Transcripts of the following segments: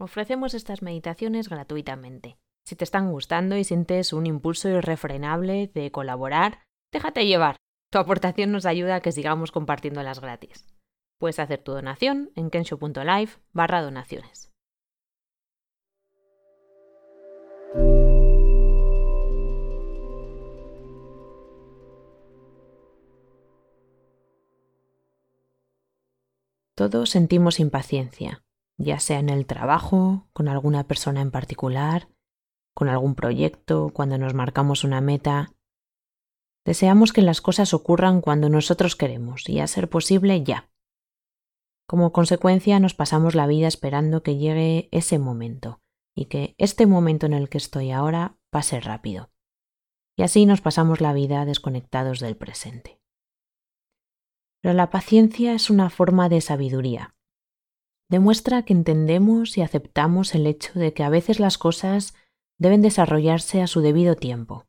Ofrecemos estas meditaciones gratuitamente. Si te están gustando y sientes un impulso irrefrenable de colaborar, déjate llevar. Tu aportación nos ayuda a que sigamos compartiéndolas gratis. Puedes hacer tu donación en kensho.live barra donaciones. Todos sentimos impaciencia, ya sea en el trabajo, con alguna persona en particular, con algún proyecto, cuando nos marcamos una meta. Deseamos que las cosas ocurran cuando nosotros queremos y a ser posible ya. Como consecuencia nos pasamos la vida esperando que llegue ese momento y que este momento en el que estoy ahora pase rápido. Y así nos pasamos la vida desconectados del presente. Pero la paciencia es una forma de sabiduría. Demuestra que entendemos y aceptamos el hecho de que a veces las cosas deben desarrollarse a su debido tiempo.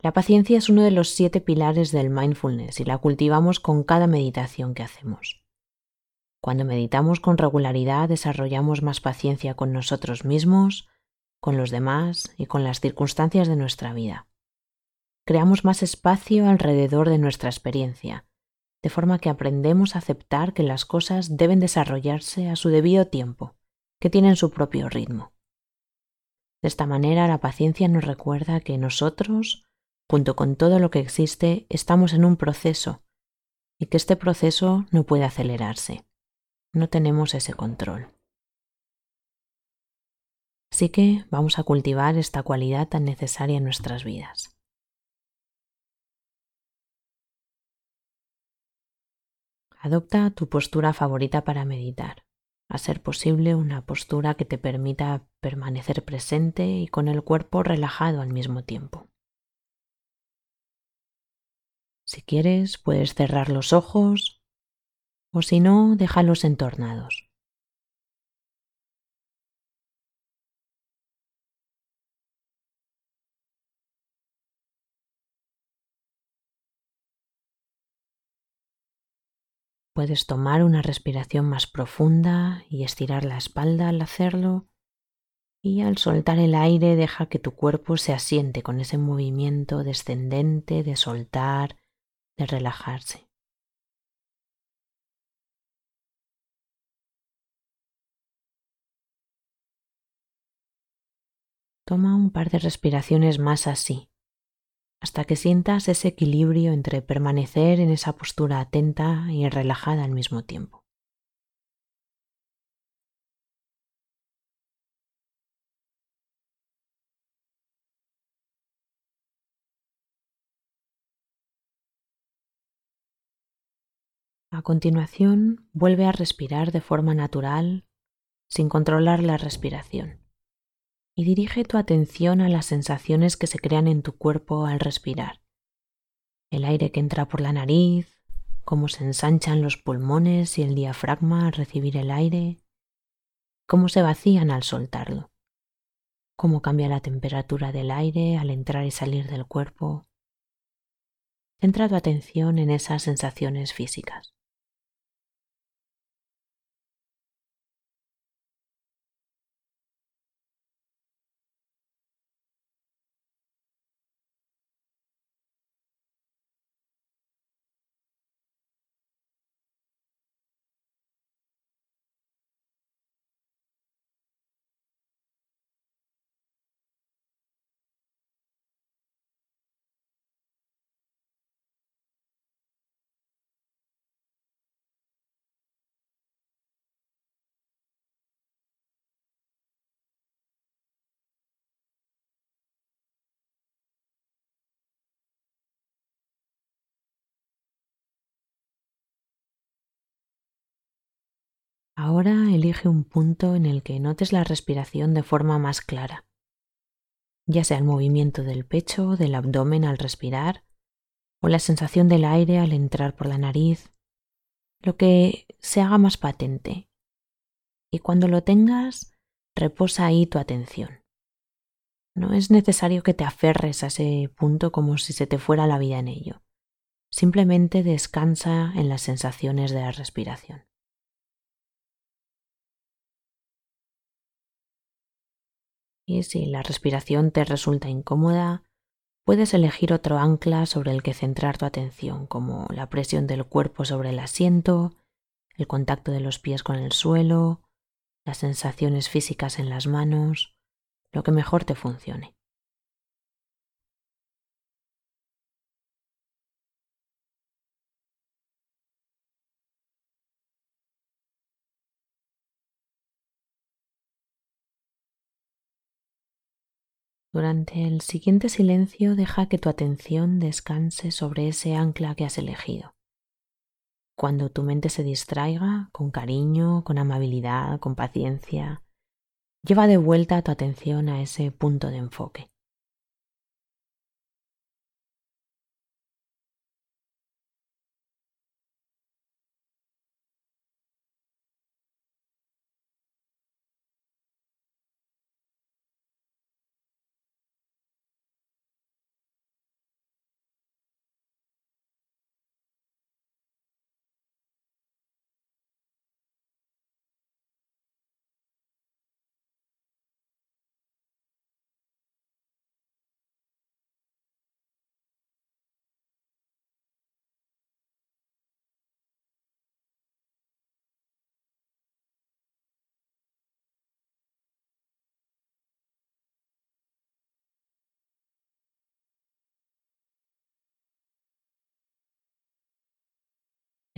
La paciencia es uno de los siete pilares del mindfulness y la cultivamos con cada meditación que hacemos. Cuando meditamos con regularidad desarrollamos más paciencia con nosotros mismos, con los demás y con las circunstancias de nuestra vida. Creamos más espacio alrededor de nuestra experiencia de forma que aprendemos a aceptar que las cosas deben desarrollarse a su debido tiempo, que tienen su propio ritmo. De esta manera la paciencia nos recuerda que nosotros, junto con todo lo que existe, estamos en un proceso y que este proceso no puede acelerarse. No tenemos ese control. Así que vamos a cultivar esta cualidad tan necesaria en nuestras vidas. Adopta tu postura favorita para meditar, a ser posible una postura que te permita permanecer presente y con el cuerpo relajado al mismo tiempo. Si quieres, puedes cerrar los ojos o si no, déjalos entornados. Puedes tomar una respiración más profunda y estirar la espalda al hacerlo y al soltar el aire deja que tu cuerpo se asiente con ese movimiento descendente de soltar, de relajarse. Toma un par de respiraciones más así, hasta que sientas ese equilibrio entre permanecer en esa postura atenta y relajada al mismo tiempo. A continuación, vuelve a respirar de forma natural, sin controlar la respiración y dirige tu atención a las sensaciones que se crean en tu cuerpo al respirar. El aire que entra por la nariz, cómo se ensanchan los pulmones y el diafragma al recibir el aire, cómo se vacían al soltarlo, cómo cambia la temperatura del aire al entrar y salir del cuerpo. Centra tu atención en esas sensaciones físicas. Ahora elige un punto en el que notes la respiración de forma más clara, ya sea el movimiento del pecho o del abdomen al respirar, o la sensación del aire al entrar por la nariz, lo que se haga más patente. Y cuando lo tengas, reposa ahí tu atención. No es necesario que te aferres a ese punto como si se te fuera la vida en ello. Simplemente descansa en las sensaciones de la respiración. Y si la respiración te resulta incómoda, puedes elegir otro ancla sobre el que centrar tu atención, como la presión del cuerpo sobre el asiento, el contacto de los pies con el suelo, las sensaciones físicas en las manos, lo que mejor te funcione. Durante el siguiente silencio deja que tu atención descanse sobre ese ancla que has elegido. Cuando tu mente se distraiga, con cariño, con amabilidad, con paciencia, lleva de vuelta tu atención a ese punto de enfoque.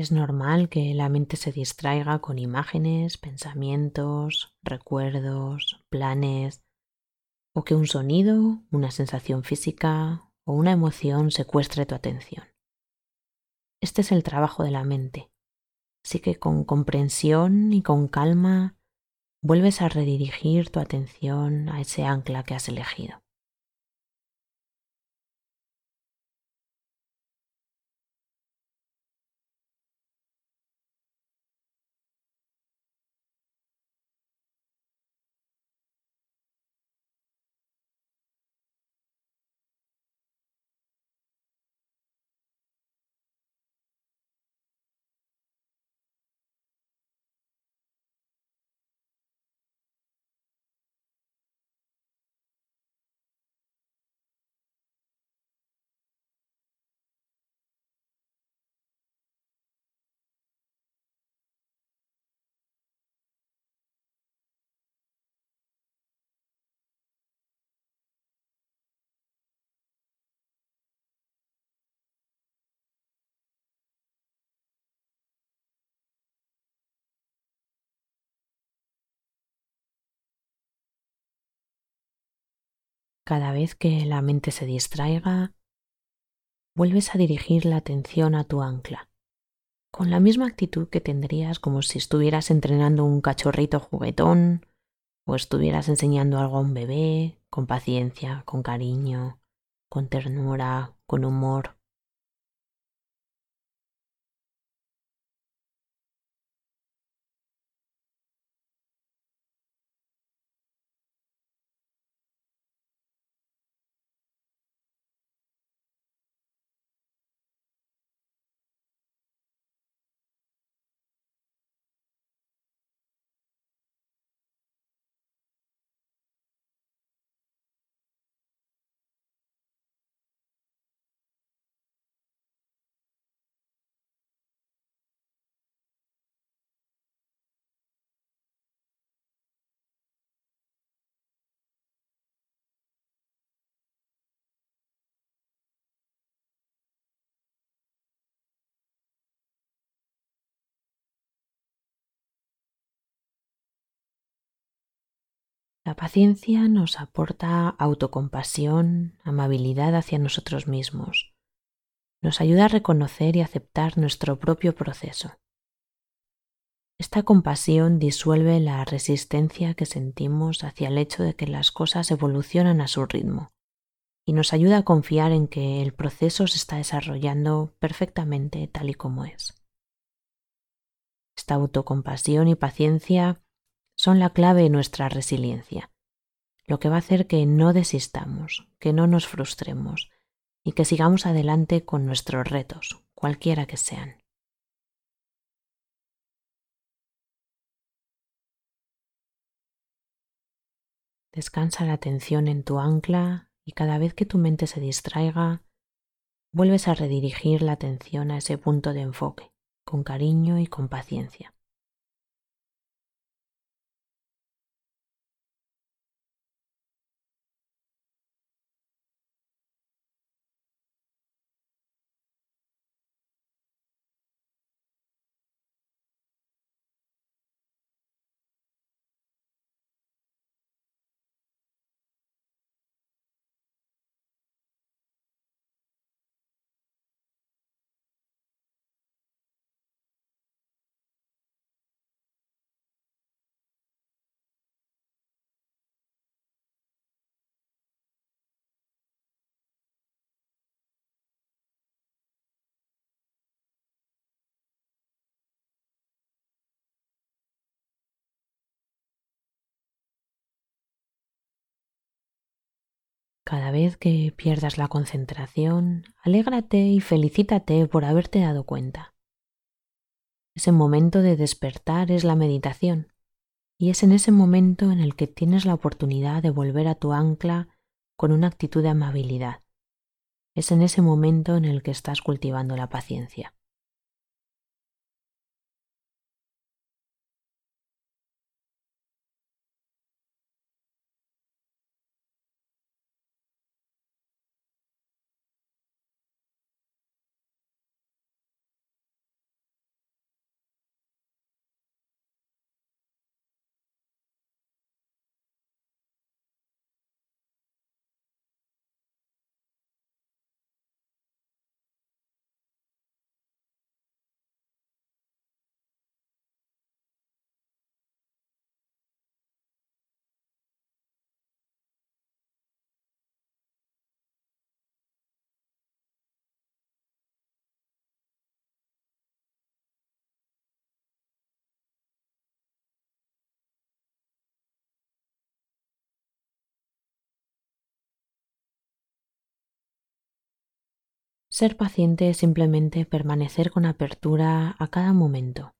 Es normal que la mente se distraiga con imágenes, pensamientos, recuerdos, planes, o que un sonido, una sensación física o una emoción secuestre tu atención. Este es el trabajo de la mente, así que con comprensión y con calma vuelves a redirigir tu atención a ese ancla que has elegido. Cada vez que la mente se distraiga, vuelves a dirigir la atención a tu ancla, con la misma actitud que tendrías como si estuvieras entrenando un cachorrito juguetón o estuvieras enseñando algo a un bebé, con paciencia, con cariño, con ternura, con humor. La paciencia nos aporta autocompasión, amabilidad hacia nosotros mismos. Nos ayuda a reconocer y aceptar nuestro propio proceso. Esta compasión disuelve la resistencia que sentimos hacia el hecho de que las cosas evolucionan a su ritmo y nos ayuda a confiar en que el proceso se está desarrollando perfectamente tal y como es. Esta autocompasión y paciencia son la clave de nuestra resiliencia, lo que va a hacer que no desistamos, que no nos frustremos y que sigamos adelante con nuestros retos, cualquiera que sean. Descansa la atención en tu ancla y cada vez que tu mente se distraiga, vuelves a redirigir la atención a ese punto de enfoque, con cariño y con paciencia. Cada vez que pierdas la concentración, alégrate y felicítate por haberte dado cuenta. Ese momento de despertar es la meditación y es en ese momento en el que tienes la oportunidad de volver a tu ancla con una actitud de amabilidad. Es en ese momento en el que estás cultivando la paciencia. Ser paciente es simplemente permanecer con apertura a cada momento,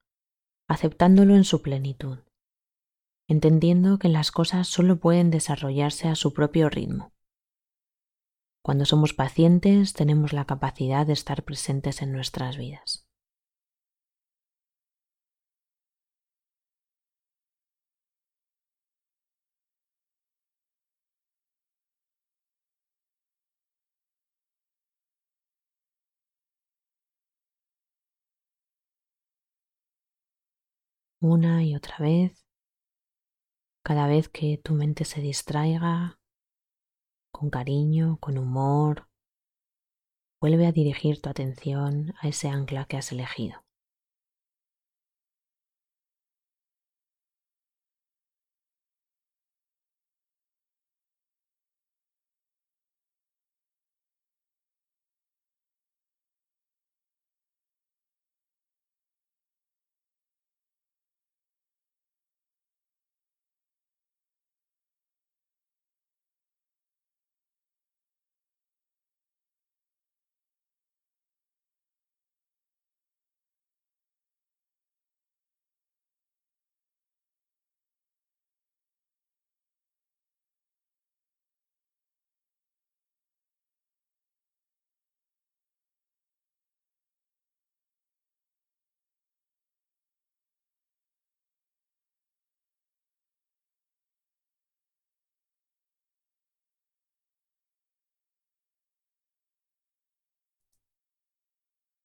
aceptándolo en su plenitud, entendiendo que las cosas solo pueden desarrollarse a su propio ritmo. Cuando somos pacientes tenemos la capacidad de estar presentes en nuestras vidas. Una y otra vez, cada vez que tu mente se distraiga, con cariño, con humor, vuelve a dirigir tu atención a ese ancla que has elegido.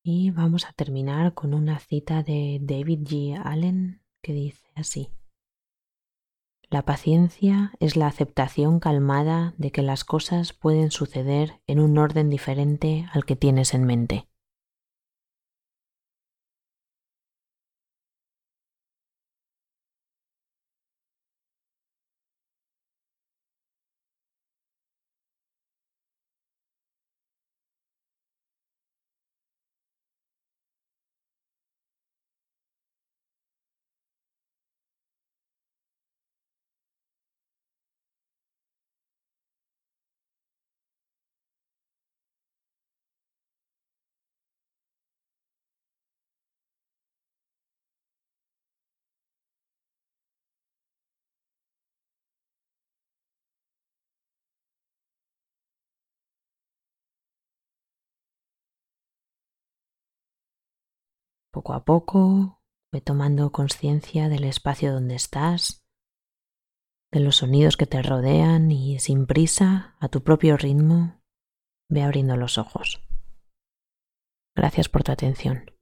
Y vamos a terminar con una cita de David G. Allen que dice así. La paciencia es la aceptación calmada de que las cosas pueden suceder en un orden diferente al que tienes en mente. Poco a poco, ve tomando conciencia del espacio donde estás, de los sonidos que te rodean y sin prisa, a tu propio ritmo, ve abriendo los ojos. Gracias por tu atención.